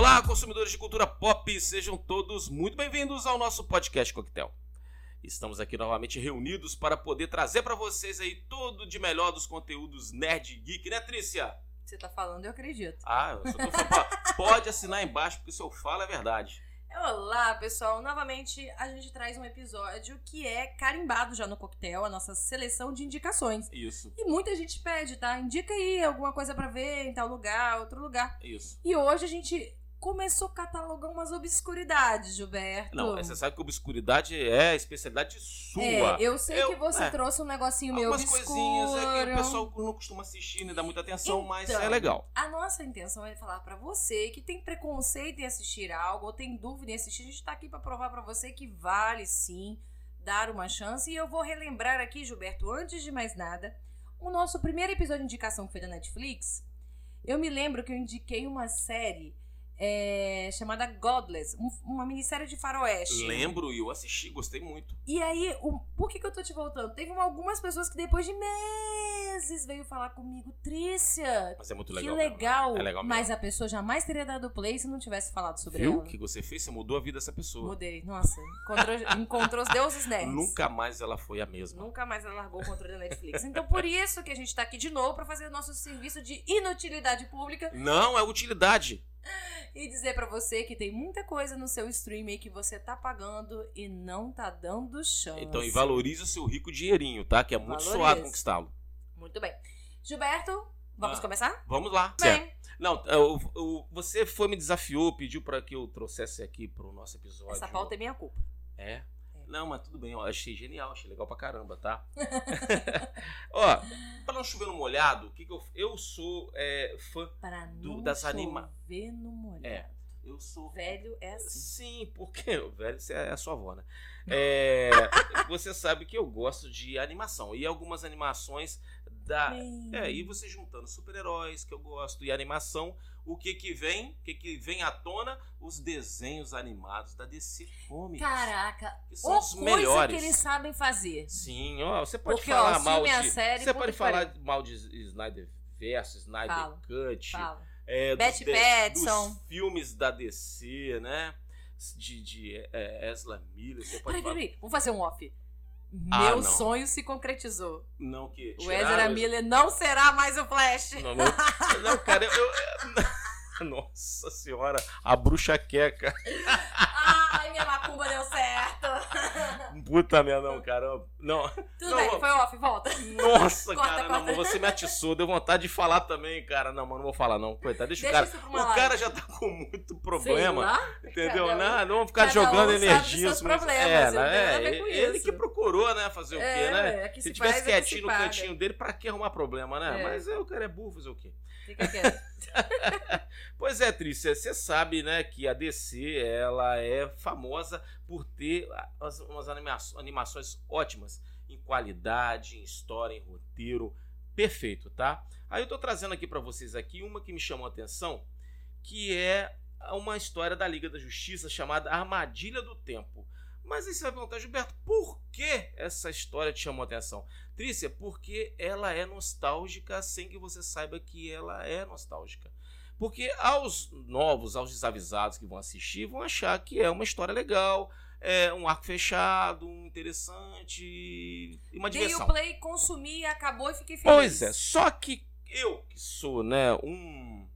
Olá, consumidores de cultura pop, sejam todos muito bem-vindos ao nosso podcast Coquetel. Estamos aqui novamente reunidos para poder trazer para vocês aí tudo de melhor dos conteúdos nerd geek, né, Trícia? Você tá falando, eu acredito. Ah, eu só tô falando, pode assinar embaixo porque se eu falo é verdade. Olá, pessoal. Novamente a gente traz um episódio que é carimbado já no coquetel, a nossa seleção de indicações. Isso, E muita gente pede, tá? Indica aí alguma coisa pra ver em tal lugar, outro lugar. isso. E hoje a gente começou a catalogar umas obscuridades, Gilberto. Não, você sabe que obscuridade é a especialidade sua. É, eu sei Eu- que você é. trouxe um negocinho meio Algumas obscuro. coisinhas é que o pessoal não costuma assistir, nem dá muita atenção, mas Então, é legal. A nossa intenção é falar pra você que tem preconceito em assistir algo ou tem dúvida em assistir, a gente tá aqui pra provar pra você que vale sim dar uma chance. E eu vou relembrar aqui, Gilberto, antes de mais nada, o nosso primeiro episódio de indicação que foi da Netflix. Eu me lembro que eu indiquei uma série é, chamada Godless, um- uma minissérie de faroeste. Lembro e eu assisti, gostei muito. E aí, o, por que, que eu tô te voltando? Teve uma- algumas pessoas que depois de meses veio falar comigo, Trícia, Mas é muito que legal. legal. mesmo, né? É legal mesmo. Mas a pessoa jamais teria dado play se não tivesse falado sobre Viu o ela. que você fez? Você mudou a vida dessa pessoa. Mudei. Nossa, encontrou, encontrou os deuses nerds. Nunca mais ela foi a mesma. Nunca mais ela largou o controle da Netflix. Então, por isso que a gente tá aqui de novo pra fazer o nosso serviço de inutilidade pública Não, é utilidade. e dizer pra você que tem muita coisa no seu stream aí que você tá pagando e não tá dando chance. Então, e valorize o seu rico dinheirinho, tá? Que é muito Valorize. suado conquistá-lo. Muito bem. Gilberto, vamos Ah. começar? Vamos lá. Certo. Bem, Não, eu- eu- você foi me desafiou, pediu pra que eu trouxesse aqui pro nosso episódio. essa pauta é minha culpa. É? É. Não, mas tudo bem, eu achei genial, achei legal pra caramba, tá? Ó, pra não chover no molhado, o que, que eu. Eu sou é, fã. Para Do- não das anima- chover no molhado. É. Eu sou. Velho é assim. Sim, porque o velho você é a sua avó, né? É, você sabe que eu gosto de animação. E algumas animações da. Bem, É, e você juntando super-heróis, que eu gosto, e animação, o que que vem? O que que vem à tona? Os desenhos animados da DC Comics. Caraca, que são os coisa melhores. que eles sabem fazer. Sim, ó, você pode Porque, falar ó, mal de. série, você pode falar mal de Snyder Verso, Snyder Fala, Cut, Fala. é, Betty de- Pattinson. dos filmes da DC, né? De, de é, Ezra Miller, Peraí, peraí, vamos fazer um off. Ah, Meu sonho se concretizou. Não, que. O Ezra esse- Miller não será mais o Flash. Não, não, não, cara, eu. eu- Nossa senhora, a bruxa queca. Minha macumba deu certo. Puta merda, não, cara. Não. Tudo Não, bem, foi off, volta. Nossa, Corta, cara, corta. não, mas você me atiçou, deu vontade de falar também, cara. Não, mas não vou falar, não. Coitado, deixa, Deixa o cara. O live. cara já tá com muito problema. lá, Entendeu? cada Não, não vamos ficar jogando um energia. seus problemas, é, né? com ele isso. que procurou, né? Fazer o quê, É, né? é se se tivesse faz, é quietinho no paga. cantinho dele, pra que arrumar problema, né? É. Mas é, o cara é burro fazer o quê? Fica quieto. Pois é, Trícia, você sabe, né, que a DC, ela é famosa por ter as- umas anima- animações ótimas em qualidade, em história, em roteiro, perfeito, tá? Aí eu tô trazendo aqui pra vocês aqui uma que me chamou a atenção, que é uma história da Liga da Justiça chamada Armadilha do Tempo. Mas aí você vai perguntar, Gilberto, por que essa história te chamou a atenção? Trícia, porque ela é nostálgica sem que você saiba que ela é nostálgica. Porque aos novos, aos desavisados que vão assistir, vão achar que é uma história legal, é um arco fechado, um interessante e uma Dei diversão. o play, consumi, acabou e fiquei feliz. Pois é, só que eu que sou, né, um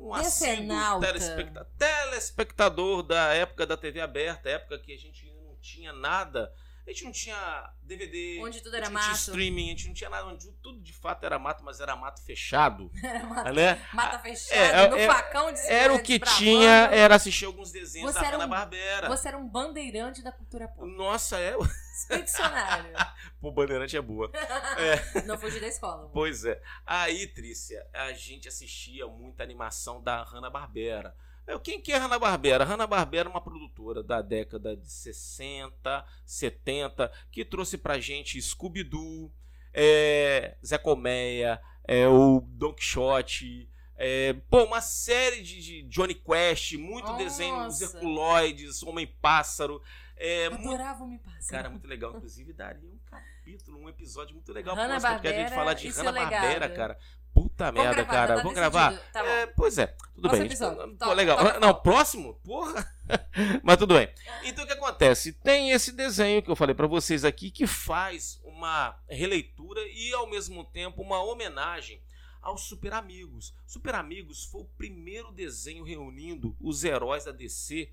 um assíduo Decenalta. telespecta- telespectador da época da TV aberta, época que a gente não tinha nada, a gente não tinha DVD, Onde tudo a era gente não tinha mato. streaming, a gente não tinha nada, onde tudo de fato era mato, mas era mato fechado, Era mata, né? mata fechada, é, no é, facão de Era o que tinha, era assistir alguns desenhos Você da era um- Hanna-Barbera. Você era um bandeirante da cultura pop. Nossa, é. Expedicionário. Pô, Bandeirante é boa. Não fugi da escola. Pois é. Aí, Trícia, a gente assistia muita animação da Hanna-Barbera. É, Quem que é Hanna-Barbera? Hanna-Barbera é uma produtora da década de 60, 70, que trouxe pra gente Scooby-Doo, é, Zé Colmeia, é, o Don Quixote, é, pô, uma série de, de Johnny Quest, muito Nossa. desenho, os Herculoides, Homem-Pássaro. É, Adorava me passar. Cara, muito legal. Inclusive, daria um capítulo, um episódio muito legal Hanna próximo, porque a gente Barbera fala de seu Hanna-Barbera, legado. cara. Puta Vamos merda, gravar, cara. tá Vamos gravar? Tá bom. É, pois é. Tudo Próximo bem. Toca- pô, legal. toca Não, próximo? Porra. Mas tudo bem. Então o que acontece? Tem esse desenho que eu falei pra vocês aqui que faz uma releitura e ao mesmo tempo uma homenagem aos Super Amigos. Super Amigos foi o primeiro desenho reunindo os heróis da DC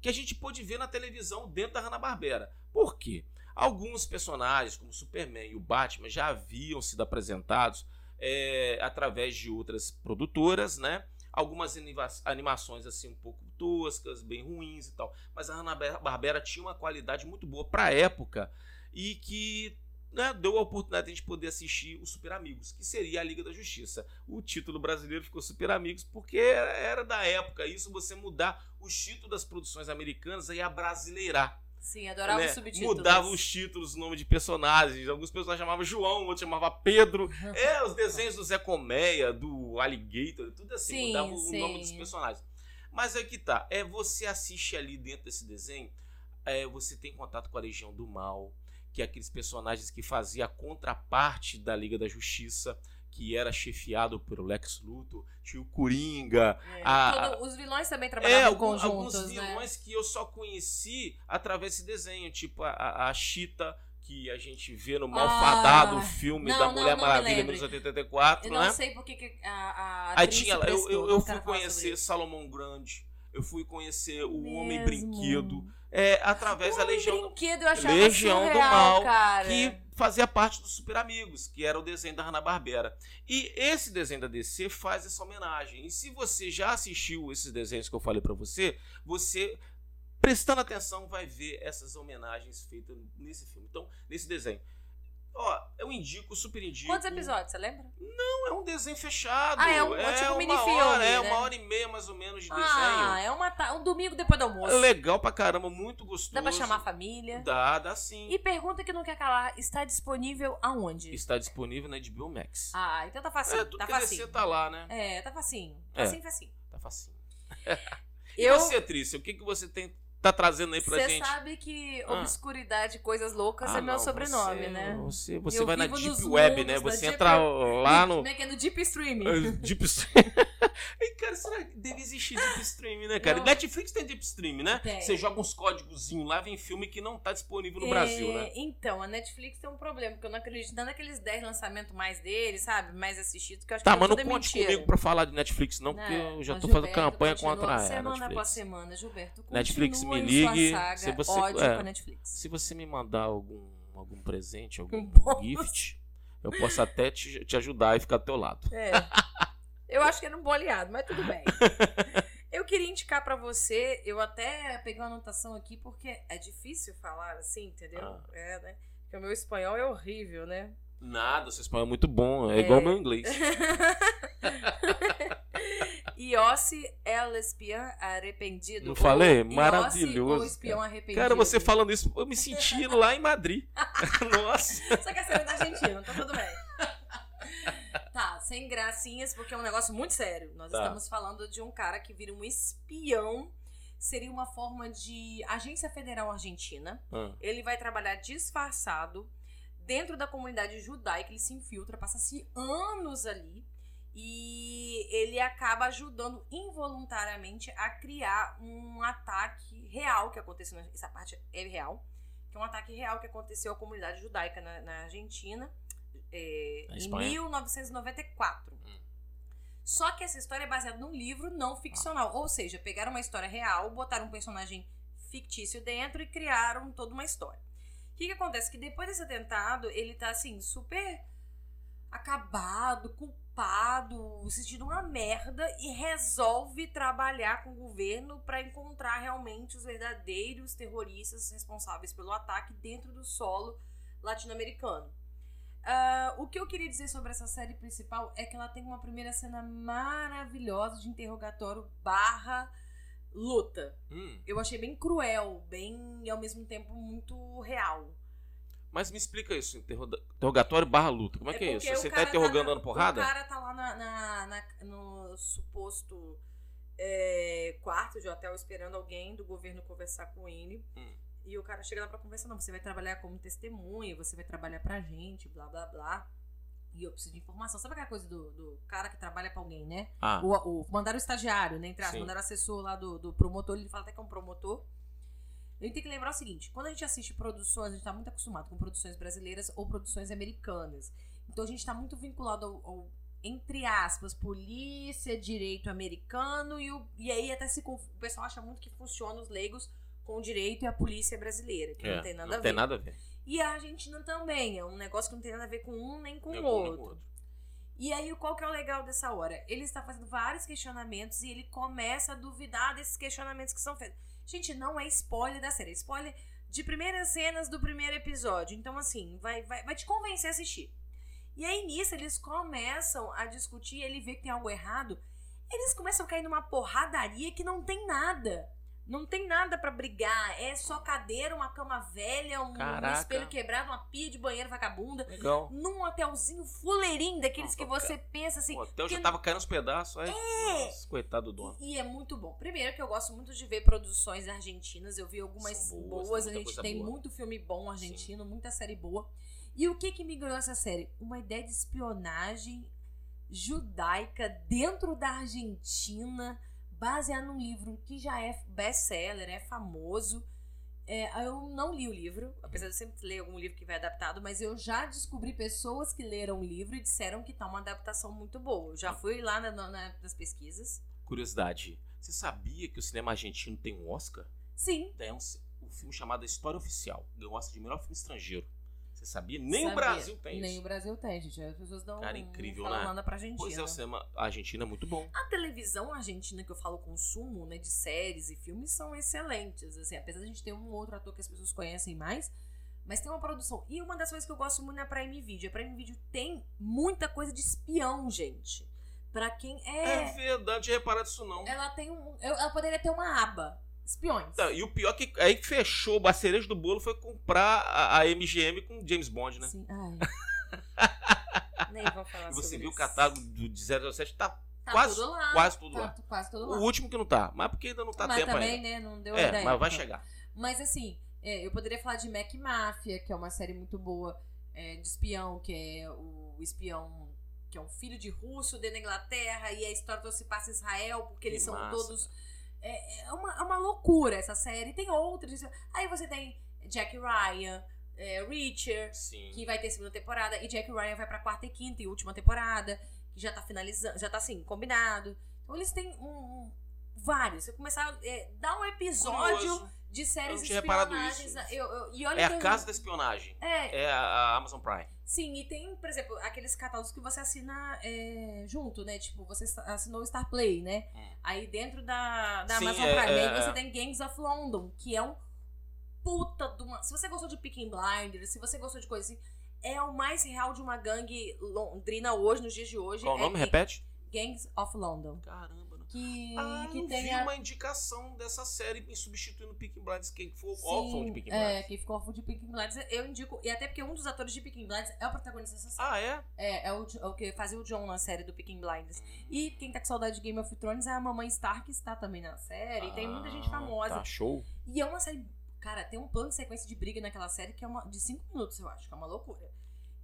que a gente pôde ver na televisão dentro da Hanna-Barbera. Por quê? Alguns personagens, como Superman e o Batman, já haviam sido apresentados é, através de outras produtoras, né? Algumas anima- animações assim um pouco toscas, bem ruins e tal. Mas a Hanna-Barbera tinha uma qualidade muito boa para a época e que né, deu a oportunidade de a gente poder assistir os Super Amigos, que seria a Liga da Justiça. O título brasileiro ficou Super Amigos porque era da época isso, você mudar os títulos das produções americanas e abrasileirar. Sim, adorava né? os subtítulos. Mudava os títulos, o nome de personagens. Alguns personagens chamavam João, outros chamavam Pedro. É, os desenhos do Zé Colmeia, do Alligator, tudo assim, Sim, mudava o sim. nome dos personagens. Mas é que tá, é você assiste ali dentro desse desenho, é, você tem contato com a Legião do Mal, que é aqueles personagens que faziam a contraparte da Liga da Justiça, que era chefiado pelo Lex Luthor, tinha o Coringa, É, a- os vilões também é, trabalhavam algum- conjuntos, alguns né? vilões que eu só conheci através desse desenho, tipo a, a, Cheetah, que a gente vê no Malfadado, Ah, filme não, da não, Mulher não me Maravilha, lembro. 1984, Eu não né? sei porque que a, a Aí tinha, eu, eu, não eu fui conhecer. Salomão Grande, eu fui conhecer o Homem Mesmo. Brinquedo, é, através da Homem Legião, Brinquedo eu Legião do surreal, Mal, cara. que fazia parte dos Super Amigos, que era o desenho da Hanna-Barbera. E esse desenho da DC faz essa homenagem. E se você já assistiu esses desenhos que eu falei pra você, você prestando atenção vai ver essas homenagens feitas nesse filme. Então, nesse desenho. Ó, eu indico, super indico. Quantos episódios, você lembra? Não, é um desenho fechado. Ah, é um- é tipo um uma minifilme, hora, É né? uma hora e meia mais ou menos de Ah, desenho. é uma ta- um domingo depois do almoço. É legal pra caramba, muito gostoso. Dá pra chamar a família. Dá, dá sim. E pergunta que não quer calar, está disponível aonde? Está disponível na HBO Max. Ah, então tá facinho, é, tudo tá que é facinho. tá lá, né? É, tá facinho. É. Facinho, facinho. Tá facinho. E Eu, você, Trícia, o que, que você tem, tá trazendo aí pra você gente? sabe que Ah. obscuridade, coisas loucas Ah, é meu não, sobrenome, você- né? Você, você Eu vai na Deep Web, né? Você Deep entra lá Como no. é que é no Deep Stream? eh, Deep Stream. Ei, cara, será que deve existir Deep Stream, né, cara? Não. Netflix tem Deep Stream, né? Tem. Você joga uns códigozinhos lá, vem filme que não tá disponível no É, Brasil, né? Então, a Netflix tem um problema, porque eu não acredito não naqueles 10 lançamentos mais deles, sabe? Mais assistidos, que eu acho Tá, que mas não é conte mentira. comigo pra falar de Netflix, não, porque eu já tô fazendo Gilberto campanha continua contra a Semana após semana, Gilberto. Netflix, me ligue, saga, se você- ódio é. com a Netflix. Se você me mandar algum, algum presente, algum gift, eu posso até te, te ajudar e ficar do teu lado. É. Eu acho que era um bom aliado, mas tudo bem. Eu queria indicar pra você, eu até peguei uma anotação aqui, porque é difícil falar assim, entendeu? Ah. É, né? Porque o meu espanhol é horrível, né? Nada, seu espanhol é muito bom, é, igual o meu inglês. Iossi El Espião Arrependido. Não falei? Maravilhoso, O espião arrependido. Cara, você falando isso, eu me senti lá em Madrid. Nossa. Só que a cena é da Argentina, tá tudo bem. Tá, sem gracinhas, porque é um negócio muito sério. Nós Tá. estamos falando de um cara que vira um espião. Seria uma forma de agência federal argentina. Ah, Ele vai trabalhar disfarçado dentro da comunidade judaica. Ele se infiltra, passa-se anos ali. E ele acaba ajudando involuntariamente a criar um ataque real que aconteceu. na- Essa parte é real. Que é um ataque real que aconteceu à comunidade judaica na, na Argentina é, em Espanha? 1994. Hum. Só que essa história é baseada num livro não ficcional. Ou seja, pegaram uma história real, botaram um personagem fictício dentro e criaram toda uma história. Que, que acontece? Que depois desse atentado, ele tá assim, super acabado, culpado, se sentindo uma merda e resolve trabalhar com o governo para encontrar realmente os verdadeiros terroristas responsáveis pelo ataque dentro do solo latino-americano. Ah, o que eu queria dizer sobre essa série principal é que ela tem uma primeira cena maravilhosa de interrogatório barra luta. hum. Eu achei bem cruel, bem e ao mesmo tempo muito real. Mas me explica isso, interroga- interrogatório barra luta. Como é, que é isso? Você tá cara interrogando na- dando porrada? O cara tá lá na, na- na- no suposto é, quarto de hotel esperando alguém do governo conversar com ele. Hum. E o cara chega lá pra conversar, não, você vai trabalhar como testemunha, você vai trabalhar pra gente, blá blá blá. E eu preciso de informação. Sabe aquela coisa do, do cara que trabalha pra alguém, né? Ah, O, o, mandaram o estagiário, né? Entre Sim. mandaram o assessor lá do, do promotor, ele fala até que é um promotor. A gente tem que lembrar o seguinte: quando a gente assiste produções, a gente tá muito acostumado com produções brasileiras ou produções americanas. Então a gente tá muito vinculado ao, ao, entre aspas, polícia, direito americano, e, o, e aí até se o pessoal acha muito que funciona os leigos com o direito e a polícia brasileira, que é, não tem nada não a ver. tem nada a ver. E a Argentina também, é um negócio que não tem nada a ver com um nem com o outro. outro. E aí, qual que é o legal dessa hora? Ele está fazendo vários questionamentos e ele começa a duvidar desses questionamentos que são feitos. Gente, não é spoiler da série, é spoiler de primeiras cenas do primeiro episódio. Então, assim, vai, vai, vai te convencer a assistir. E aí, nisso, eles começam a discutir, ele vê que tem algo errado. Eles começam a cair numa porradaria que não tem nada. Não tem nada pra brigar. É só cadeira, uma cama velha, um, um espelho quebrado, uma pia de banheiro vagabunda Legal. num hotelzinho fuleirinho, daqueles Não, que você pensa assim. o hotel já tava caindo aos pedaços. Aí, É. Nossa, coitado do dono. E é muito bom. Primeiro que eu gosto muito de ver produções argentinas. Eu vi algumas boas. boas, tem A gente tem boa. muito filme bom argentino, muita série boa. E o que que me ganhou essa série? Uma ideia de espionagem judaica dentro da Argentina, baseada num livro que já é best-seller, é famoso. É, eu não li o livro, apesar de eu sempre ler algum livro que vai adaptado, mas eu já descobri pessoas que leram o livro e disseram que tá uma adaptação muito boa. Eu já fui lá na- na- nas pesquisas. Curiosidade. Você sabia que o cinema argentino tem um Oscar? Sim, Tem um, um filme chamado História Oficial. Ganhou o Oscar de melhor filme estrangeiro. Você sabia? Nem o Sabia. Brasil tem Nem isso. o Brasil tem, gente. As pessoas não, Cara, incrível, falam né? nada pra Argentina. Pois é, o cinema argentino é muito bom. A televisão argentina que eu falo consumo, né, de séries e filmes são excelentes, assim, apesar de a gente ter um outro ator que as pessoas conhecem mais, mas tem uma produção. E uma das coisas que eu gosto muito é a Prime Video. A Prime Video tem muita coisa de espião, gente. Pra quem É, é, verdade, repara disso não. ela tem um, ela poderia ter uma aba espiões. Não, e o pior é que aí que fechou, a cereja do bolo foi comprar a, a MGM com James Bond, né? Sim, ai. Nem vou falar E você viu o isso. catálogo do, de 007, tá Tá quase- tudo lá. quase tudo tá lá. Quase tudo lá. o último que não tá, mas porque ainda não tá mas tempo também, ainda. né, não deu É, ideia. mas vai chegar. Mas assim, é, eu poderia falar de Mac Máfia, que é uma série muito boa é, de espião, que é o espião que é um filho de russo dentro da Inglaterra, e a história toda se passa em Israel, porque eles Que são massa, todos. É, é uma, é uma loucura essa série. Tem outras. Aí você tem Jack Ryan, é, Reacher, Sim. que vai ter segunda temporada, e Jack Ryan vai pra quarta e quinta e última temporada, que já tá finalizando, já tá assim, combinado. Então eles têm um, um- vários. Eu começar a é, dar um episódio Curioso. de séries Eu não tinha reparado espionagens. isso. Eu, eu- e olha É a casa da espionagem. É, É a, a Amazon Prime. Sim, e tem, por exemplo, aqueles catálogos que você assina é, junto, né? Tipo, você assinou o Star Play, né? Hum. Aí dentro da, da Sim, Amazon é, Prime, é, você é. tem Gangs of London, que é um puta de uma. Se você gostou de Picking Blinders, se você gostou de coisa assim, é o mais real de uma gangue londrina hoje, nos dias de hoje. Qual o é nome? Repete. Gangs of London. Caramba. Não. Que, Ah, que eu tem vi uma indicação dessa série me substituindo Picking Blinders. Quem for Sim, órfão de Picking é, Blinders. quem ficou órfão de Picking Blinders, eu indico. E até porque um dos atores de Picking Blinders é o protagonista dessa série. Ah, é? É, é o, é o que fazia o John na série do Picking Blinders. E quem tá com saudade de Game of Thrones é a mamãe Stark, que está também na série. e tem muita gente Ah, famosa. Tá, show. E é uma série. Cara, tem um plano de sequência de briga naquela série que é uma, de 5 minutos, eu acho, que é uma loucura.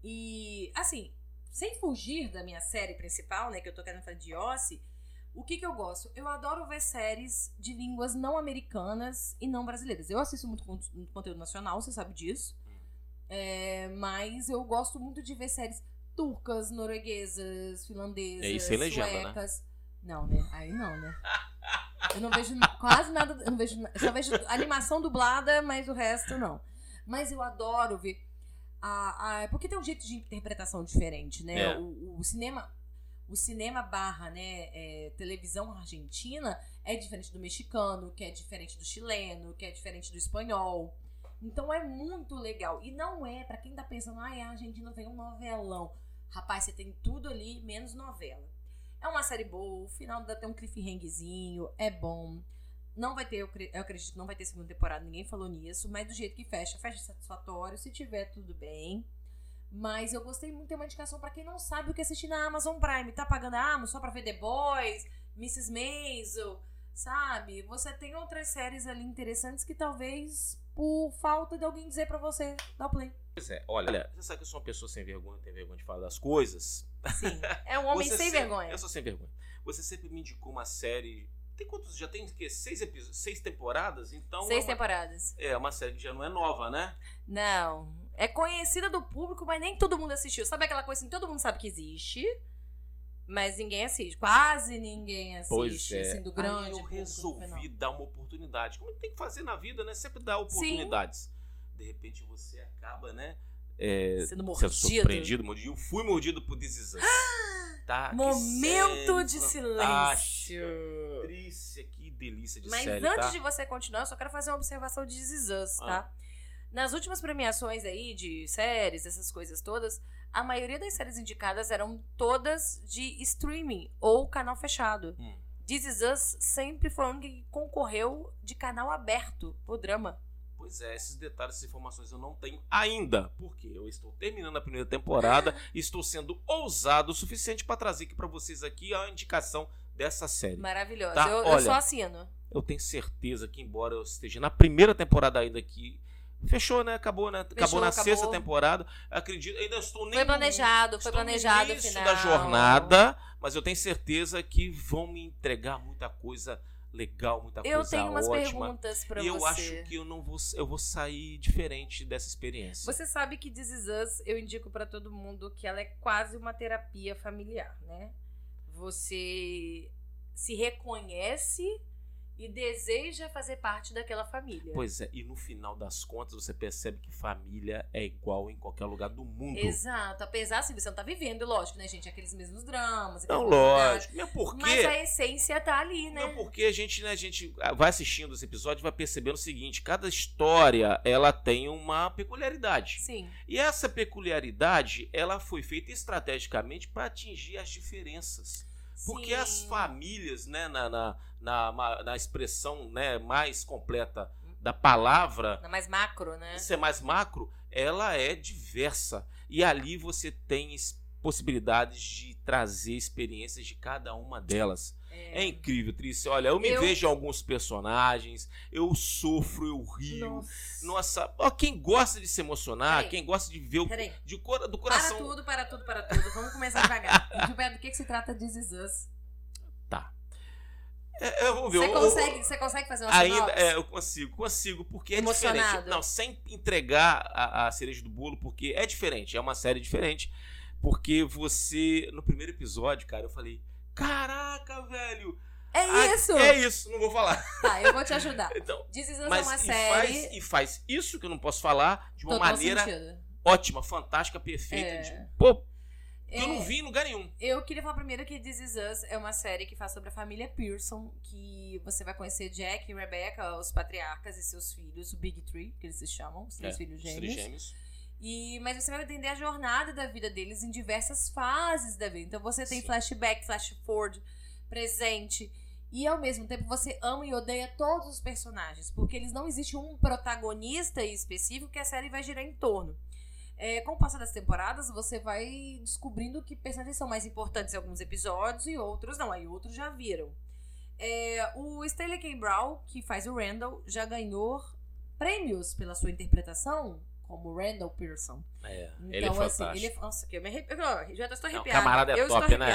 E, assim, sem fugir da minha série principal, né, que eu tô querendo falar de Ossie, o que que eu gosto? Eu adoro ver séries de línguas não americanas e não brasileiras. Eu assisto muito con- conteúdo nacional, você sabe disso. É, mas eu gosto muito de ver séries turcas, norueguesas, finlandesas, É sem legenda, né? Não, né? Aí não, né? Eu não vejo quase nada. Eu, não vejo, eu só vejo animação dublada, mas o resto não. Mas eu adoro ver. A, a, porque tem um jeito de interpretação diferente, né? É. O, o cinema. O cinema barra, né, é, televisão argentina é diferente do mexicano, que é diferente do chileno, que é diferente do espanhol. Então é muito legal. E não é, pra quem tá pensando, ai, a Argentina tem um novelão. Rapaz, você tem tudo ali, menos novela. É uma série boa, o final dá até um cliffhangerzinho, é bom. Não vai ter, eu acredito que não vai ter segunda temporada, ninguém falou nisso, mas do jeito que fecha, fecha satisfatório, se tiver tudo bem. Mas eu gostei muito, tem uma indicação pra quem não sabe o que assistir na Amazon Prime. Tá pagando a Amazon só pra ver The Boys, Mrs. Maisel, sabe? Você tem outras séries ali interessantes que talvez por falta de alguém dizer pra você, dá o play. Pois é, olha, você sabe que eu sou uma pessoa sem vergonha, tem vergonha de falar das coisas. Sim. É um homem sem sempre- vergonha. Eu sou sem vergonha. Você sempre me indicou uma série. Tem quantos? Já tem o quê? Seis episódios? Seis temporadas? Então. Seis é uma, temporadas. É uma série que já não é nova, né? Não. É conhecida do público, mas nem todo mundo assistiu. Sabe aquela coisa assim, todo mundo sabe que existe, mas ninguém assiste. Quase ninguém assiste, Pois é. assim, do grande Aí eu resolvi dar uma oportunidade. Como tem que fazer na vida, né? Sempre dar oportunidades. De repente você acaba, né? é, Sendo sendo mordido. surpreendido, mordido. Eu fui mordido por Us. Tá, Momento série de silêncio. Patrícia, que delícia de Mas série, antes tá? de você continuar, eu só quero fazer uma observação de Is Us, Ah. tá? Nas últimas premiações aí de séries, essas coisas todas, a maioria das séries indicadas eram todas de streaming ou canal fechado. Hum. This Is Us sempre foi a única que concorreu de canal aberto pro drama. Pois é, esses detalhes, essas informações eu não tenho ainda, porque eu estou terminando a primeira temporada e estou sendo ousado o suficiente para trazer aqui para vocês aqui a indicação dessa série. Maravilhosa. Tá, eu, eu olha. só assino. Eu tenho certeza que embora eu esteja na primeira temporada ainda aqui, fechou, né? Acabou, né? acabou Fechou, na acabou. sexta temporada. Acredito, ainda estou nem Foi planejado, foi planejado no final. da jornada, mas eu tenho certeza que vão me entregar muita coisa legal, muita Eu coisa tenho umas ótima. perguntas pra E eu você. acho que eu não vou, eu vou sair diferente dessa experiência. Você sabe que This Is Us, eu indico pra todo mundo que ela é quase uma terapia familiar, né? Você se reconhece e deseja fazer parte daquela família. Pois é, e no final das contas você percebe que família é igual em qualquer lugar do mundo. Exato. Apesar assim, você não tá vivendo, lógico, né, gente? Aqueles mesmos dramas. Não, lógico. Mesmo porque, Mas a essência tá ali, né? mesmo porque a gente, né, a gente vai assistindo os episódios e vai percebendo o seguinte, cada história, ela tem uma peculiaridade. Sim. E essa peculiaridade, ela foi feita estrategicamente para atingir as diferenças. Porque sim. as famílias, né, na, na, na, na expressão né, mais completa da palavra, Na mais macro, né? ser mais macro, ela é diversa. E ali você tem es- possibilidades de trazer experiências de cada uma delas. É, incrível, Trícia. Olha, eu me Eu- vejo em alguns personagens, eu sofro, eu rio. Nossa. Nossa, ó, quem gosta de se emocionar, Peraí. quem gosta de ver o, Peraí. de cora- do Para coração. tudo, para tudo, para tudo. Vamos começar devagar. Gilberto, do que, que se trata Is Us? Tá. É, eu vou ver. Você consegue, você consegue fazer uma Ainda, é, eu consigo, consigo, porque é Emocionado. diferente. Não, sem entregar a, a cereja do bolo, porque é diferente, é uma série diferente. Porque você, no primeiro episódio, cara, eu falei: Caraca, velho! É ah, isso! É isso, não vou falar. Tá, eu vou te ajudar. Então, This Is Us mas é uma e, série. faz, e faz isso que eu não posso falar de uma maneira sentido. ótima, fantástica, perfeita. É. de- pô, que eu É, não vi em lugar nenhum. Eu queria falar primeiro que This Is Us é uma série que faz sobre a família Pearson, que você vai conhecer Jack e Rebecca, os patriarcas e seus filhos, o Big Three, que eles se chamam, os três É, filhos os gêmeos. três gêmeos. E, mas você vai entender a jornada da vida deles em diversas fases da vida. Então você tem Sim. flashback, flash forward, presente. E ao mesmo tempo você ama e odeia todos os personagens. Porque eles não existe um protagonista específico que a série vai girar em torno. É, com o passar das temporadas, você vai descobrindo que personagens são mais importantes em alguns episódios e outros não. Aí outros já viram. É, o Stanley K. Brown, que faz o Randall, já ganhou prêmios pela sua interpretação como Randall Pearson. É, Então, ele é assim, fantástico. ele é. Nossa, que eu me arrepio. ó, Já estou Não, arrepiada. camarada é eu top, estou né?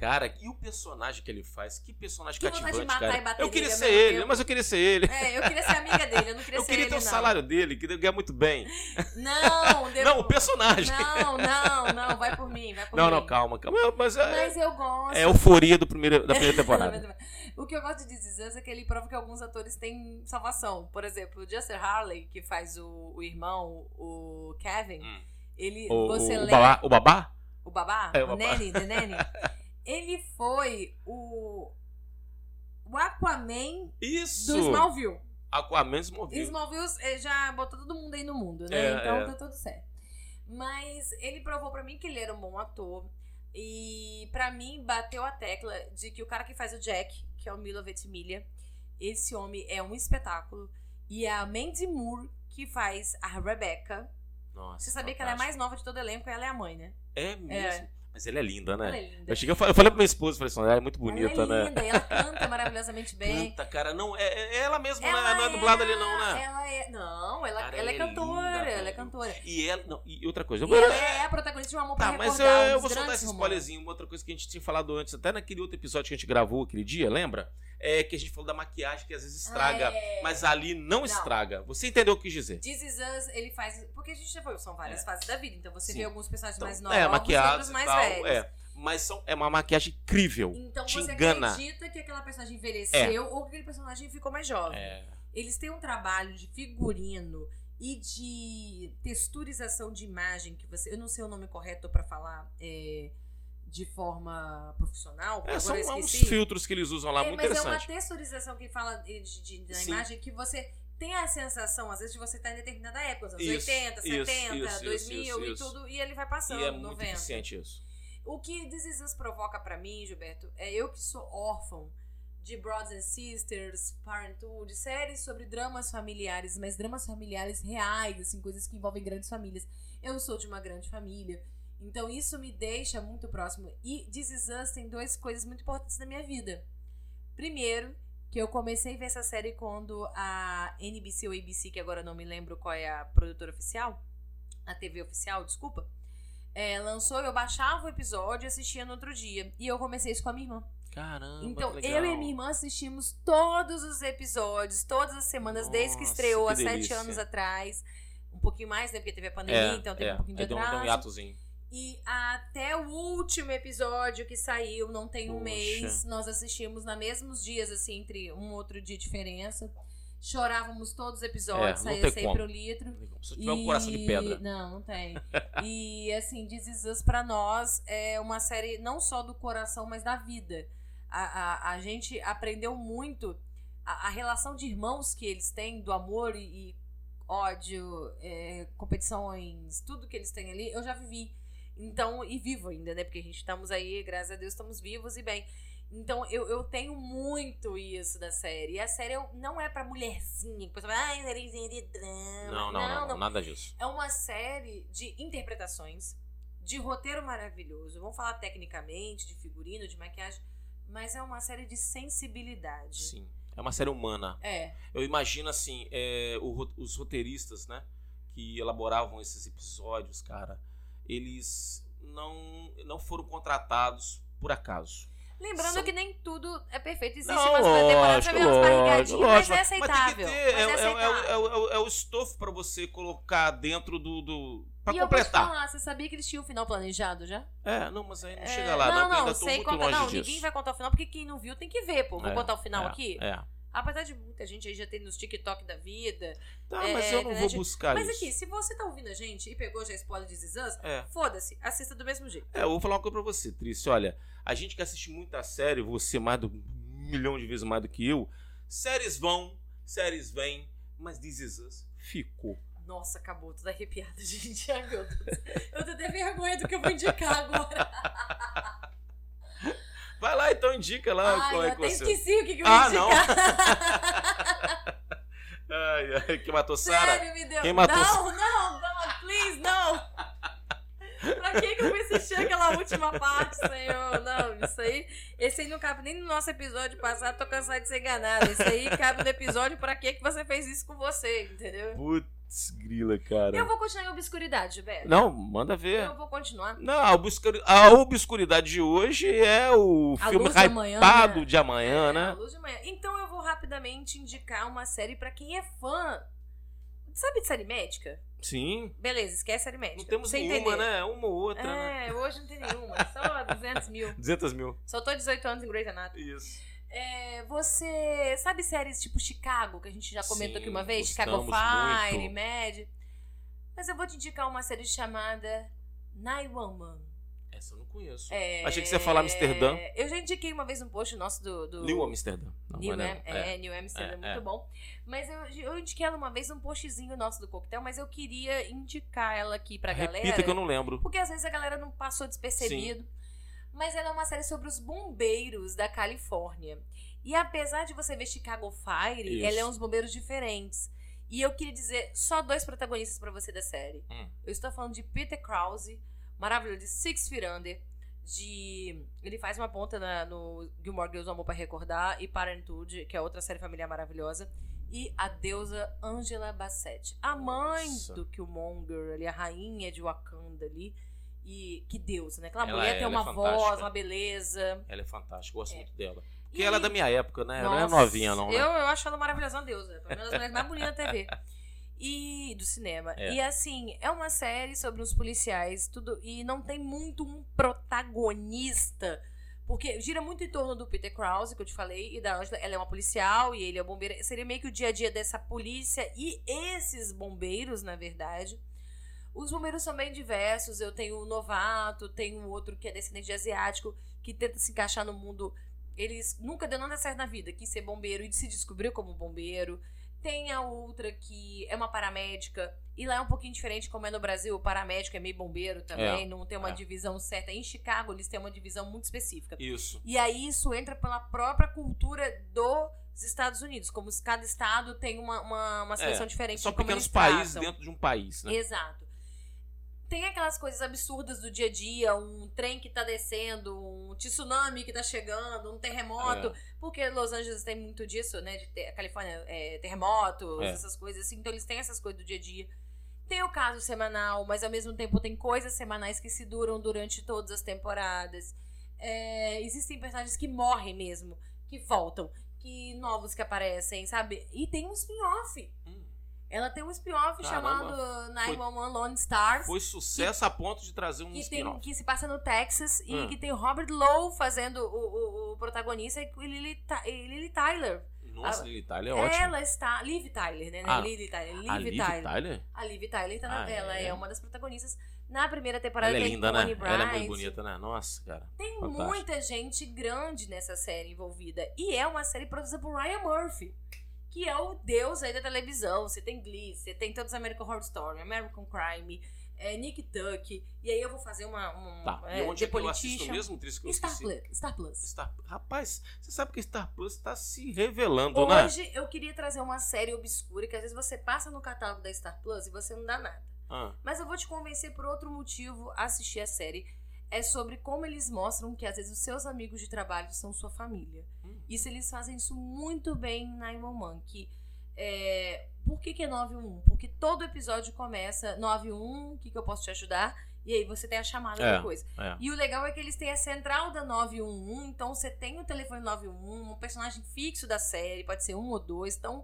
Cara, e o personagem que ele faz? Que personagem Que cativante, cara. eu queria ser ele, tempo. mas eu queria ser ele. É, eu queria ser amiga dele, eu não queria Eu ser queria ele, ter o não. salário dele, queria ganhar muito bem. Não, Não, o personagem. Não, não, não, vai por mim, vai por Não, mim. não, calma, calma. Mas é, Mas eu gosto. é euforia do primeiro, da primeira temporada. o que eu gosto de dizer é que ele prova que alguns atores têm salvação. Por exemplo, o Justin Harley, que faz o, o irmão, o Kevin, Hum. ele. O, você o, lê. babá, o babá? O babá? É, o o babá. Nanny, the Nanny. Ele foi o. O Aquaman Isso! do Smallville. Aquaman Smallville. Smallville eh, já botou todo mundo aí no mundo, né? É, então é. tá tudo certo. Mas ele provou pra mim que ele era um bom ator. E pra mim bateu a tecla de que o cara que faz o Jack, que é o Milo Ventimiglia, esse homem é um espetáculo. E é a Mandy Moore que faz a Rebecca. Nossa, Você sabia que ela é a fantástico. mais nova de todo o elenco e ela é a mãe, né? É mesmo. Mas ela é linda, né? Ela é linda. Eu, cheguei, eu falei eu falei pra minha esposa, falei assim, ela é muito bonita, ela é né? linda, e ela canta maravilhosamente bem. Canta, cara, não, é, é ela mesma, Ela né? não é dublada ali não, né? Ela é. Não, ela, Cara, ela é é cantora. linda, ela é velho. cantora. E ela, não, e outra coisa, E ela é a protagonista de um amor Tá, pra mas eu, eu vou soltar esse spoilerzinho. Uma outra coisa que a gente tinha falado antes, até naquele outro episódio que a gente gravou aquele dia, lembra? É que a gente falou da maquiagem que às vezes estraga, É. mas ali não, Não. estraga. Você entendeu o que dizer? This Is Us, ele faz. Porque a gente já foi, são várias É. fases da vida. Então você Sim. vê alguns personagens Então, mais novos é, e maquiados outros mais tal, velhos. é. Mas são, é uma maquiagem incrível. Então Te você engana. acredita que aquela personagem envelheceu ou que aquele personagem ficou mais jovem. É. Eles têm um trabalho de figurino e de texturização de imagem que você. Eu não sei o nome correto pra falar é, de forma profissional. É, são eu uns filtros que eles usam lá, É, muito mas é uma interessante. texturização que fala de, de- da Sim. imagem que você tem a sensação, às vezes, de você estar em determinada época, os anos Isso, 80, isso, 70, isso, 2000 isso, e tudo, e ele vai passando, E é muito 90. eficiente isso. O que This provoca pra mim, Gilberto, é eu que sou órfão de Brothers and Sisters, Parenthood, séries sobre dramas familiares, mas dramas familiares reais, assim, coisas que envolvem grandes famílias. Eu sou de uma grande família, então isso me deixa muito próximo. E This Is Us tem duas coisas muito importantes na minha vida. Primeiro, que eu comecei a ver essa série quando a NBC ou ABC, que agora não me lembro qual é a produtora oficial, a TV oficial, desculpa, é, lançou, eu baixava o episódio e assistia no outro dia. E eu comecei isso com a minha irmã. Caramba, Então, eu e a minha irmã assistimos todos os episódios, todas as semanas, desde que Nossa, estreou que há sete anos atrás. Um pouquinho mais, né? Porque teve a pandemia, É, então teve é. um pouquinho de Aí deu um- deu um atraso. hiatozinho. E até o último episódio que saiu, não tem um Poxa. mês, nós assistimos na mesmos dias, assim, entre um outro dia de diferença. Chorávamos todos os episódios, É, saía sempre como. um litro. Se tiver um coração de pedra. Não, não tem. e assim, Us pra nós é uma série não só do coração, mas da vida. A, a, a gente aprendeu muito a, a relação de irmãos que eles têm, do amor e, e ódio, é, competições, tudo que eles têm ali, eu já vivi. Então, e vivo ainda, né? Porque a gente estamos aí, graças a Deus, estamos vivos e bem. Então, eu, eu tenho muito isso da série. E a série não é pra mulherzinha, que você fala, ai, sériezinha de drama. Não, não, não, não, nada disso. É uma série de interpretações, de roteiro maravilhoso. Vamos falar tecnicamente, de figurino, de maquiagem, mas é uma série de sensibilidade. Sim. É uma série humana. É, Eu imagino assim, é, o os roteiristas, né, que elaboravam esses episódios, cara, eles não, não foram contratados por acaso. lembrando São- que nem tudo é perfeito. Existe Não, umas temporadas vê umas barrigadinhas, mas é Mas aceitável. ter, Mas é, aceitável. o- é é o estofo pra você colocar dentro do. do pra e eu completar. falar, você sabia que eles tinham um final planejado já? É, não, mas aí não É, chega lá, não, não, não, ainda tô sei Não, disso. ninguém vai contar o final, porque quem não viu tem que ver, pô. Vou contar o final aqui. É. Apesar de muita gente aí já ter nos TikTok da vida. Tá, É, mas eu não vou internet- buscar Mas isso. aqui, se você tá ouvindo a gente e pegou já spoiler de Zizans, É. foda-se, assista do mesmo jeito. É, eu vou falar uma coisa pra você, Trícia. Olha, a gente que assiste muita série, você mais do um milhão de vezes mais do que eu, séries vão, séries vêm, mas This Is Us ficou. Nossa, acabou, tudo arrepiada, gente. Ai, meu Deus. Eu tô até vergonha do que eu vou indicar agora. Vai lá então, indica lá Ai, qual eu é que você. esqueci o que, que eu ia Ah, não. indicar. Ai, ai, que matou Sara? Sério, me deu. Quem matou Não, não, não, please, não. Pra que, que eu fui assistir aquela última parte, senhor? Não, isso aí. Esse aí não cabe nem no nosso episódio passado, tô cansado de ser enganada. Esse aí cabe no episódio pra que, que você fez isso com você, entendeu? Putz, grila, cara. Eu vou continuar em obscuridade, Gilberto. Não, manda ver. Eu vou continuar. Não, a, obscuri- a obscuridade de hoje é o A filme hypado né? de amanhã, É, a né? luz de manhã. Então eu vou rapidamente indicar uma série pra quem é fã. Sabe de série médica? Sim. Beleza, esquece série médica. Não temos nenhuma, entender. né? Uma ou outra, né? É, hoje não tem nenhuma. Só 200 mil. 200 mil. Só tô 18 anos em Grey's Anatomy. Isso. É, você sabe séries tipo Chicago, que a gente já comentou Sim, aqui uma vez? Chicago Fire, muito. Mad. Mas eu vou te indicar uma série chamada 911. Essa eu não conheço. É, Achei que você ia falar Amsterdã. Eu já indiquei uma vez um post nosso do... do New Amsterdã. Não, New, não, Am- é, New Amsterdam, É, muito é. bom. Mas eu, eu indiquei ela uma vez um postzinho nosso do coquetel, mas eu queria indicar ela aqui pra galera. Repita que eu não lembro. Porque às vezes a galera não passou despercebido. Mas ela é uma série sobre os bombeiros da Califórnia. E apesar de você ver Chicago Fire, Isso. ela é uns bombeiros diferentes. E eu queria dizer só dois protagonistas pra você da série. Hum. Eu estou falando de Peter Krause, maravilhoso, de Six Feet Under. de. Ele faz uma ponta na- no Gilmore Girls, Amor pra Recordar e Parenthood, que é outra série familiar maravilhosa. E a deusa Angela Bassett. A mãe Nossa. do Killmonger, ali, a rainha de Wakanda ali. E que deusa, né? Aquela Ela mulher é- tem é uma voz, fantástica. uma beleza. Ela é fantástica, gosto É. muito dela. E Porque ela é da minha época, né? Ela não é Nossa, novinha, não, né? Eu, eu acho ela maravilhosa, uma deusa. É das mulheres mais bonitas da TV. E do cinema. É. E assim, é uma série sobre os policiais, tudo. E não tem muito um protagonista. Porque gira muito em torno do Peter Krause, que eu te falei, e da Angela. Ela é uma policial e ele é bombeiro. Seria meio que o dia a dia dessa polícia e esses bombeiros, na verdade. Os bombeiros são bem diversos. Eu tenho um novato, tenho outro que é descendente de asiático, que tenta se encaixar no mundo. Eles nunca deu nada certo na vida, quis ser bombeiro e se descobriu como bombeiro. Tem a outra que é uma paramédica, e lá é um pouquinho diferente, como é no Brasil, o paramédico é meio bombeiro também, É, não tem uma é. divisão certa. Em Chicago, eles têm uma divisão muito específica. Isso. E aí isso entra pela própria cultura dos Estados Unidos, como cada estado tem uma, uma, uma seleção diferente São pequenos países dentro de um país, né? Exato. Tem aquelas coisas absurdas do dia a dia, um trem que tá descendo, um tsunami que tá chegando, um terremoto. É. Porque Los Angeles tem muito disso, né? De ter, a Califórnia, é, terremotos, É. essas coisas assim. Então eles têm essas coisas do dia a dia. Tem o caso semanal, mas ao mesmo tempo tem coisas semanais que se duram durante todas as temporadas. É, existem personagens que morrem mesmo, que voltam, que novos que aparecem, sabe? E tem um spin-off. Hum. Ela tem um spin-off chamado 911 Lone Stars. Foi sucesso a ponto de trazer um Que, spin-off. que se passa no Texas e Hum. que tem Robert Lowe fazendo o, o, o protagonista e Lily, e Lily Tyler. Nossa, a- Lily Tyler é ótimo. Ela está. Liv Tyler, né? É Ah, Lily Tyler. Liv A Liv Tyler. Tyler? A Liv Tyler tá na, Ah, ela é. é? uma das protagonistas. Na primeira temporada Ela é linda, né? Connie Ela é muito Bright. bonita, né? Nossa, cara. Tem Fantástico. muita gente grande nessa série envolvida. E é uma série produzida por Ryan Murphy, que é o deus aí da televisão. Você tem Glee, você tem todos American Horror Story, American Crime, é, Nick Tuck. E aí eu vou fazer uma. Um, Tá. é, e onde é que eu assisto mesmo, Tris, que eu Star? Plus. Star Plus. Star... Rapaz, você sabe que Star Plus tá se revelando, né? Hoje eu queria trazer uma série obscura que às vezes você passa no catálogo da Star Plus e você não dá nada. Ah, Mas eu vou te convencer por outro motivo a assistir a série. É sobre como eles mostram que às vezes os seus amigos de trabalho são sua família. Isso eles fazem isso muito bem em 911. Que, é, por que, que é 91? Porque todo episódio começa 91, o que, que eu posso te ajudar? E aí você tem a chamada É. da coisa. é. E o legal é que eles têm a central da 911, então você tem o telefone 911, um personagem fixo da série, pode ser um ou dois, estão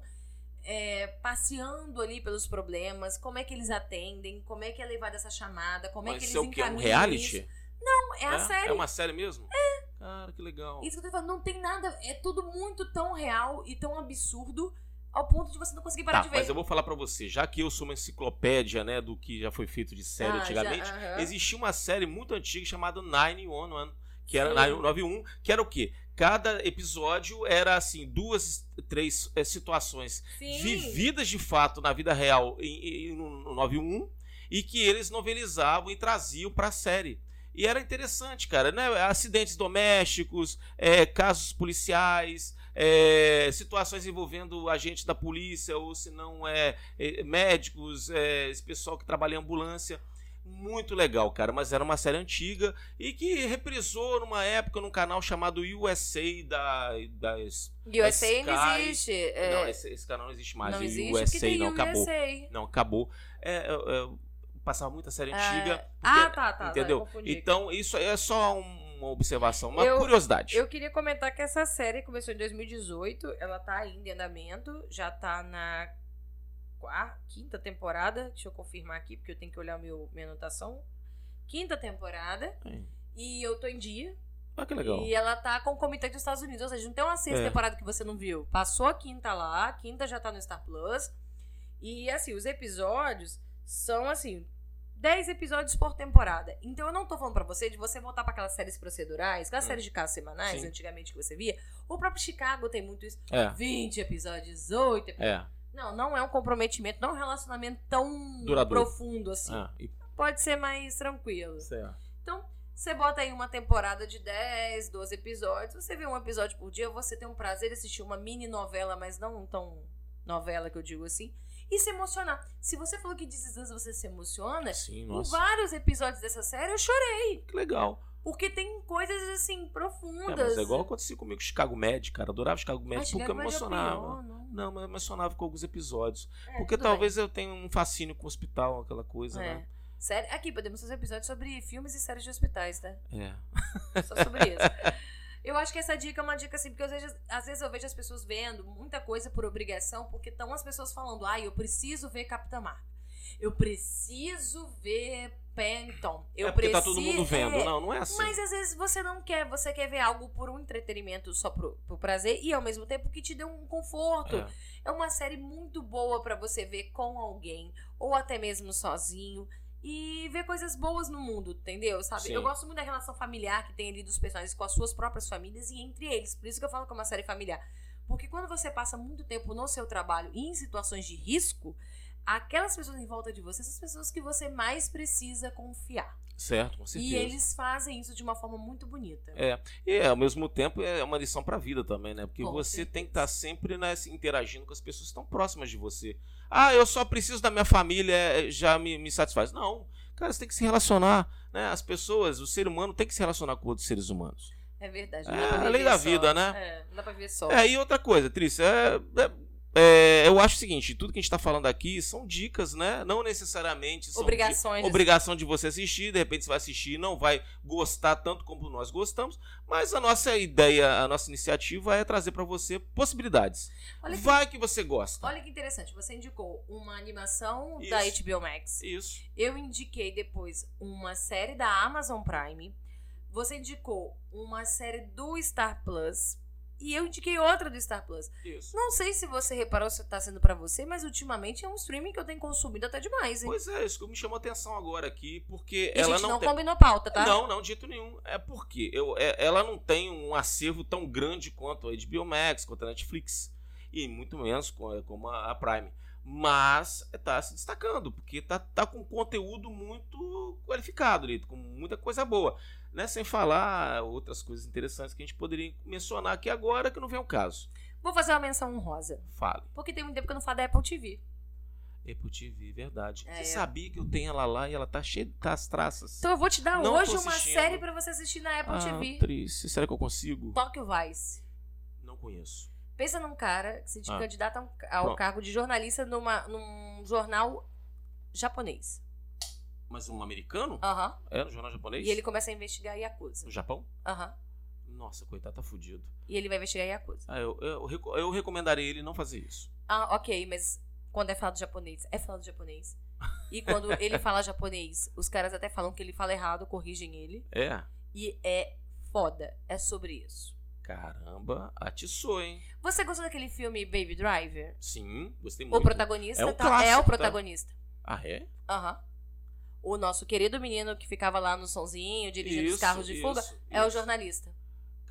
é, passeando ali pelos problemas, como é que eles atendem, como é que é levada essa chamada, como é Mas que isso eles é o quê? Um reality? isso. Não, é a série. É uma série mesmo? É. Cara, que legal. Isso que eu tô falando, não tem nada, é tudo muito tão real e tão absurdo ao ponto de você não conseguir parar Tá, de ver. mas eu vou falar pra você, já que eu sou uma enciclopédia, né, do que já foi feito de série Ah, já, antigamente, aham. existia uma série muito antiga chamada 911, que era Sim. 991, que era o quê? Cada episódio era assim, duas, três eh, situações Sim. vividas de fato na vida real em, em, no 91 e que eles novelizavam e traziam pra série. E era interessante, cara, né? Acidentes domésticos, eh, casos policiais, eh, situações envolvendo agentes da polícia, ou se não é eh, médicos, eh, esse pessoal que trabalha em ambulância. Muito legal, cara, mas era uma série antiga e que reprisou numa época num canal chamado USA da, das. USA Sky- existe. é, Não, esse, esse canal não existe mais. não existe USA não, acabou. USA. Não, acabou. É, eu passava muita série antiga. Ah, porque- tá, tá. entendeu? Tá, então, isso aí é só um- uma observação, uma Eu- curiosidade. Eu queria comentar que essa série começou em 2018, ela tá ainda em andamento, já tá na quarta, quinta temporada, deixa eu confirmar aqui, porque eu tenho que olhar meu, minha anotação. Quinta temporada, É. e eu tô em dia. Ah, que legal. E ela tá concomitante dos Estados Unidos, ou seja, não tem uma sexta É. temporada que você não viu. Passou a quinta lá, a quinta já tá no Star Plus. E assim, os episódios são assim, 10 episódios por temporada. Então eu não tô falando pra você de você voltar pra aquelas séries procedurais, aquelas Hum. séries de casos semanais, Sim. antigamente que você via. O próprio Chicago tem muito isso. É, 20 episódios, 8 episódios. é. Não, não é um comprometimento, não é um relacionamento tão Duradouro. profundo assim. Ah, e, Pode ser mais tranquilo. certo. Então, você bota aí uma temporada de 10, 12 episódios, você vê um episódio por dia, você tem um prazer de assistir uma mini novela, mas não tão novela que eu digo assim, e se emocionar. Se você falou que This Is você se emociona, Sim, em nossa. vários episódios dessa série eu chorei. Que legal. Porque tem coisas assim É, profundas. mas é igual acontecia comigo com Chicago Med, cara. Adorava Chicago Med Ah, porque eu me é emocionava. pior, não. Não, mas eu emocionava com alguns episódios. É, porque talvez eu tenha um fascínio com o hospital, aquela coisa, bem. É. né? Sério, aqui podemos fazer episódios sobre filmes e séries de hospitais, tá? É. Só sobre isso. Eu acho que essa dica é uma dica assim, porque às vezes, às vezes eu vejo as pessoas vendo muita coisa por obrigação, porque estão as pessoas falando, ai, eu preciso ver Capitã Marvel. Eu preciso ver Phantom. Eu é porque preciso... tá todo mundo vendo. É, Não, não é assim. Mas às vezes você não quer, você quer ver algo por um entretenimento só pro, pro prazer e ao mesmo tempo que te dê um conforto. É. É uma série muito boa pra você ver com alguém ou até mesmo sozinho e ver coisas boas no mundo, entendeu? Sabe? Sim. Eu gosto muito da relação familiar que tem ali dos personagens com as suas próprias famílias e entre eles. Por isso que eu falo que é uma série familiar. Porque quando você passa muito tempo no seu trabalho e em situações de risco, aquelas pessoas em volta de você são as pessoas que você mais precisa confiar. Certo, com certeza. E eles fazem isso de uma forma muito bonita. É, e ao mesmo tempo é uma lição pra vida também, né? Porque Com você certeza. tem que estar sempre né, interagindo com as pessoas que estão próximas de você. Ah, eu só preciso da minha família, é, já me, me satisfaz. Não, cara, você tem que se relacionar, né? As pessoas, o ser humano tem que se relacionar com outros seres humanos. É verdade. É, a lei da só. vida, né? É, não dá pra viver só. É, e outra coisa, Trícia, é, é- é, eu acho o seguinte, tudo que a gente tá falando aqui são dicas, né? Não necessariamente são Obrigações. de- obrigação de você assistir, de repente você vai assistir e não vai gostar tanto como nós gostamos, mas a nossa ideia, a nossa iniciativa é trazer pra você possibilidades. Olha que, Vai que você gosta. olha que interessante. Você indicou uma animação Isso. da HBO Max. Isso. Eu indiquei depois uma série da Amazon Prime. Você indicou uma série do Star Plus. E eu indiquei outra do Star Plus. Isso. Não sei se você reparou se tá sendo pra você, mas ultimamente é um streaming que eu tenho consumido até demais, hein? Pois é, isso que me chamou a atenção agora aqui, porque e ela a gente não, não tem... combinou pauta, tá? Não, não, de jeito nenhum. É porque eu, é- ela não tem um acervo tão grande quanto a HBO Max, quanto a Netflix. E muito menos co- como a, a Prime. Mas tá se destacando, porque tá, tá com conteúdo muito qualificado ali, com muita coisa boa. Né? Sem falar outras coisas interessantes que a gente poderia mencionar aqui agora, que não vem ao caso. Vou fazer uma menção honrosa. Fale. Porque tem muito tempo que eu não falo da Apple TV. Apple TV, verdade. É, Você sabia que eu tenho ela lá e ela tá cheia das traças? Então eu vou te dar Não hoje uma série pra você assistir na Apple ah, TV. Trícia, será que eu consigo? Tóquio Vice. Não conheço. Pensa num cara que se Ah. candidata um- ao cargo de jornalista numa, num jornal japonês. Mas um americano? Aham. É, no jornal japonês? E ele começa a investigar a Yakuza. No Japão? Aham. Nossa, coitado, tá fudido. E ele vai investigar a Yakuza. Ah, eu, eu, reco- eu recomendaria ele não fazer isso. Ah, ok, mas quando é falado japonês, é falado japonês. E quando ele fala japonês, os caras até falam que ele fala errado, corrigem ele. É? E é foda. É sobre isso. Caramba, atiçou, hein? Você gostou daquele filme Baby Driver? Sim, gostei O muito. protagonista É um tá- clássico, é o tá? protagonista. Ah, é? Aham. O nosso querido menino que ficava lá no sonzinho, dirigindo os Isso, carros de fuga, isso, é o jornalista.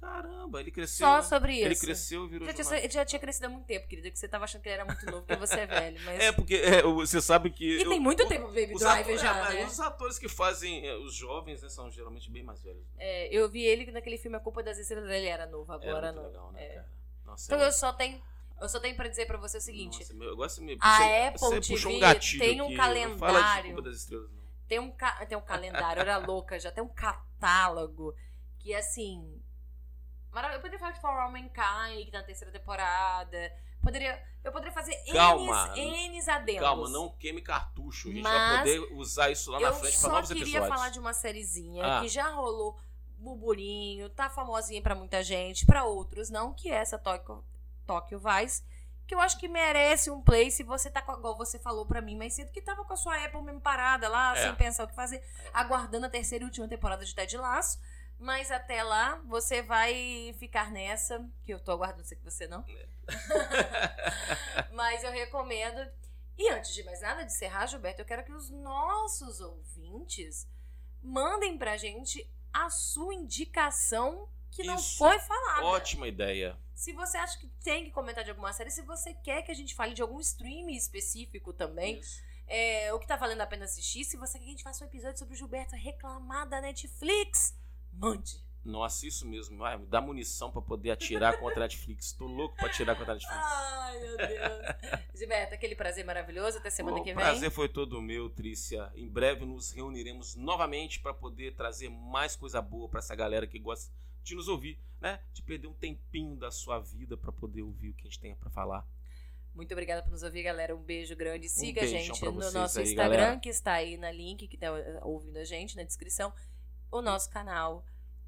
Caramba, ele cresceu. Só né? sobre isso. Ele cresceu e virou Já tinha, ele já tinha crescido há muito tempo, querida, que você tava achando que ele era muito novo, porque você é velho. Mas... É, porque é, você sabe que. E eu- tem muito o- tempo Baby Driver atores- já, é, né? Os atores que fazem é, os jovens né, são geralmente bem mais velhos. né? É, eu vi ele naquele filme A Culpa das Estrelas, ele era novo, Era agora muito não. legal, né, É. Nossa, Então é eu só tenho, eu só tenho pra dizer pra você o seguinte: Nossa, meu, você me A você, Apple TV um tem um aqui. Calendário. Culpa das Estrelas, não. tem um, ca- tem um calendário, era louca, já tem um catálogo que assim. Marav- Eu poderia falar de For All Mankind, que tá na terceira temporada. Poderia, eu poderia fazer Calma. N's, N's adendos. Calma, não queime cartucho. A gente Mas vai poder usar isso lá na eu frente pra só novos queria episódios. falar de uma sériezinha Ah. que já rolou burburinho, tá famosinha pra muita gente, pra outros não, que é essa Tóquio, Tóquio Vice, que eu acho que merece um play se você tá com, igual você falou pra mim mais cedo, que tava com a sua Apple mesmo parada lá, É. sem pensar o que fazer, aguardando a terceira e última temporada de Ted Laço. Mas até lá, você vai ficar nessa, que eu tô aguardando, sei que você não. Mas eu recomendo. E antes de mais nada, de encerrar, Gilberto, eu quero que os nossos ouvintes mandem pra gente a sua indicação que não Isso. foi falada. Ótima ideia. Se você acha que tem que comentar de alguma série, se você quer que a gente fale de algum stream específico também, é, o que tá valendo a pena assistir, se você quer que a gente faça um episódio sobre o Gilberto reclamar da Netflix, mande. Nossa, isso mesmo. Vai, me dá munição pra poder atirar contra a Netflix. Tô louco pra atirar contra a Netflix. Ai, meu Deus. Gilberto, aquele prazer maravilhoso. Até semana o que vem. prazer foi todo meu, Trícia. Em breve nos reuniremos novamente para poder trazer mais coisa boa para essa galera que gosta de nos ouvir, né? De perder um tempinho da sua vida para poder ouvir o que a gente tem para falar. Muito obrigada por nos ouvir, galera. Um beijo grande. Siga a beijão gente no nosso aí, Instagram, galera. que está aí na link, que tá eh, ouvindo a gente na descrição. O nosso canal.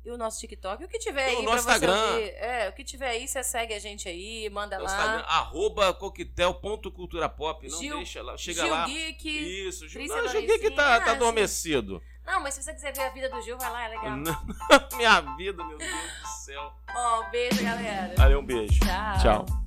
E o nosso TikTok. O que tiver E o aí nosso pra você Instagram. ouvir. É, o que tiver aí, você segue a gente aí, manda No lá. Instagram, arroba coquetel.culturapop. Não Gil- deixa lá. Chega Gil lá. Geek. Isso, Gil. Não, Gil Geek tá, tá adormecido. Não, mas se você quiser ver a vida do Gil, vai lá, é legal. Minha vida, meu Deus do céu. Ó, beijo, galera. Valeu, um beijo. Tchau. Tchau.